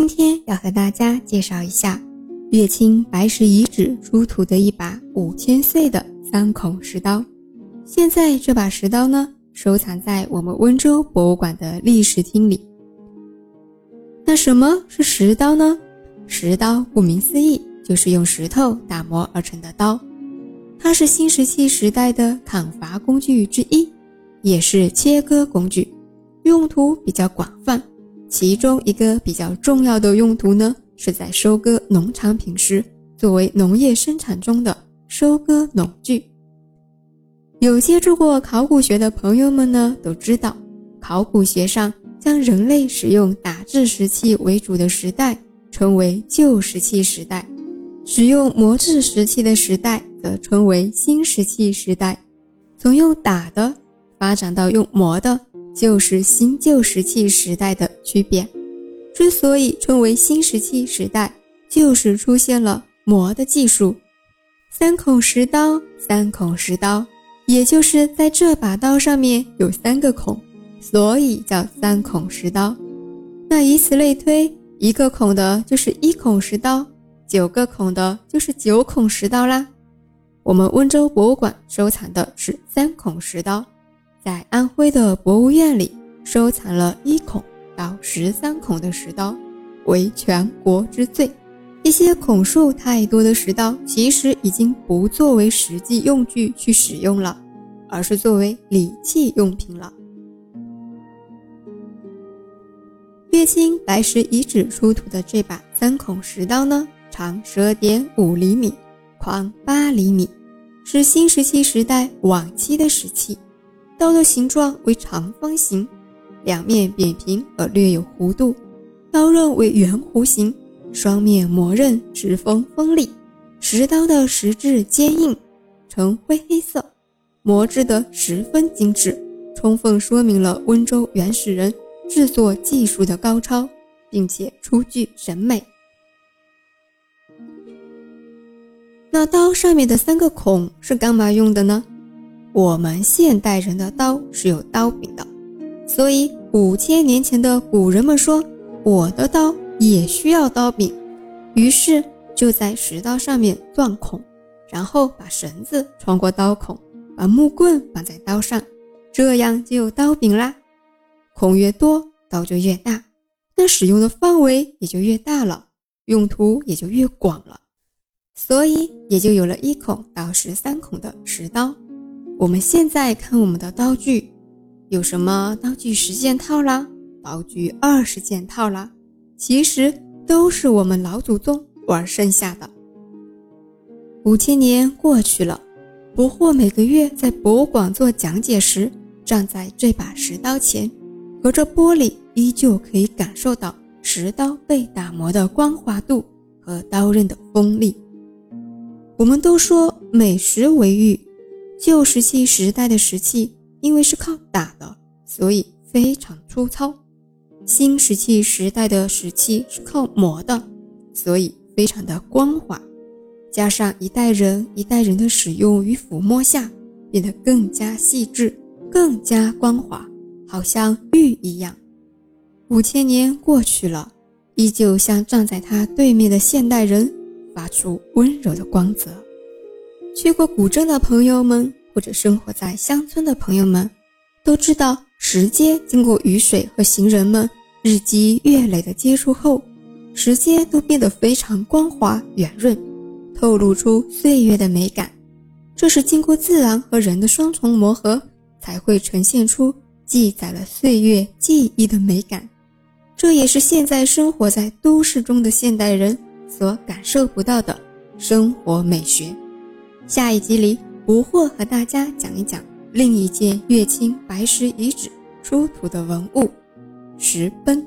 今天要和大家介绍一下乐清白石遗址出土的一把五千岁的三孔石刀。现在这把石刀呢，收藏在我们温州博物馆的历史厅里。那什么是石刀呢？石刀顾名思义，就是用石头打磨而成的刀。它是新石器时代的砍伐工具之一，也是切割工具，用途比较广泛。其中一个比较重要的用途呢，是在收割农产品时，作为农业生产中的收割农具。有接触过考古学的朋友们呢，都知道，考古学上将人类使用打制石器为主的时代称为旧石器时代，使用磨制石器的时代。则称为新石器时代，从用打的发展到用磨的，就是新旧石器时代的区别。之所以称为新石器时代，就是出现了磨的技术。三孔石刀，三孔石刀，也就是在这把刀上面有三个孔，所以叫三孔石刀。那以此类推，一个孔的就是一孔石刀，九个孔的就是九孔石刀啦。我们温州博物馆收藏的是三孔石刀，在安徽的博物院里收藏了一孔到十三孔的石刀，为全国之最。一些孔数太多的石刀，其实已经不作为实际用具去使用了，而是作为礼器用品了。乐清白石遗址出土的这把三孔石刀呢，长十二点五厘米。宽八厘米，是新石器时代晚期的石器。刀的形状为长方形，两面扁平而略有弧度，刀刃为圆弧形，双面磨刃直锋锋利。石刀的石质坚硬，呈灰黑色，磨制得十分精致，充分说明了温州原始人制作技术的高超，并且初具审美。那刀上面的三个孔是干嘛用的呢？我们现代人的刀是有刀柄的，所以五千年前的古人们说，我的刀也需要刀柄，于是就在石刀上面钻孔，然后把绳子穿过刀孔，把木棍绑在刀上，这样就有刀柄啦。孔越多，刀就越大，那使用的范围也就越大了，用途也就越广了。所以也就有了一孔到十三孔的石刀。我们现在看我们的刀具，有什么刀具十件套啦，刀具二十件套啦，其实都是我们老祖宗玩剩下的。五千年过去了，不惑每个月在博物馆做讲解时，站在这把石刀前，隔着玻璃依旧可以感受到石刀被打磨的光滑度和刀刃的锋利。我们都说美石为玉，旧石器时代的石器因为是靠打的，所以非常粗糙；新石器时代的石器是靠磨的，所以非常的光滑。加上一代人一代人的使用与抚摸下，变得更加细致，更加光滑，好像玉一样。五千年过去了，依旧像站在他对面的现代人。发出温柔的光泽。去过古镇的朋友们，或者生活在乡村的朋友们，都知道石阶经过雨水和行人们日积月累的接触后，石阶都变得非常光滑圆润，透露出岁月的美感。这是经过自然和人的双重磨合，才会呈现出记载了岁月记忆的美感。这也是现在生活在都市中的现代人。所感受不到的生活美学。下一集里，不惑和大家讲一讲另一件乐清白石遗址出土的文物——石崩。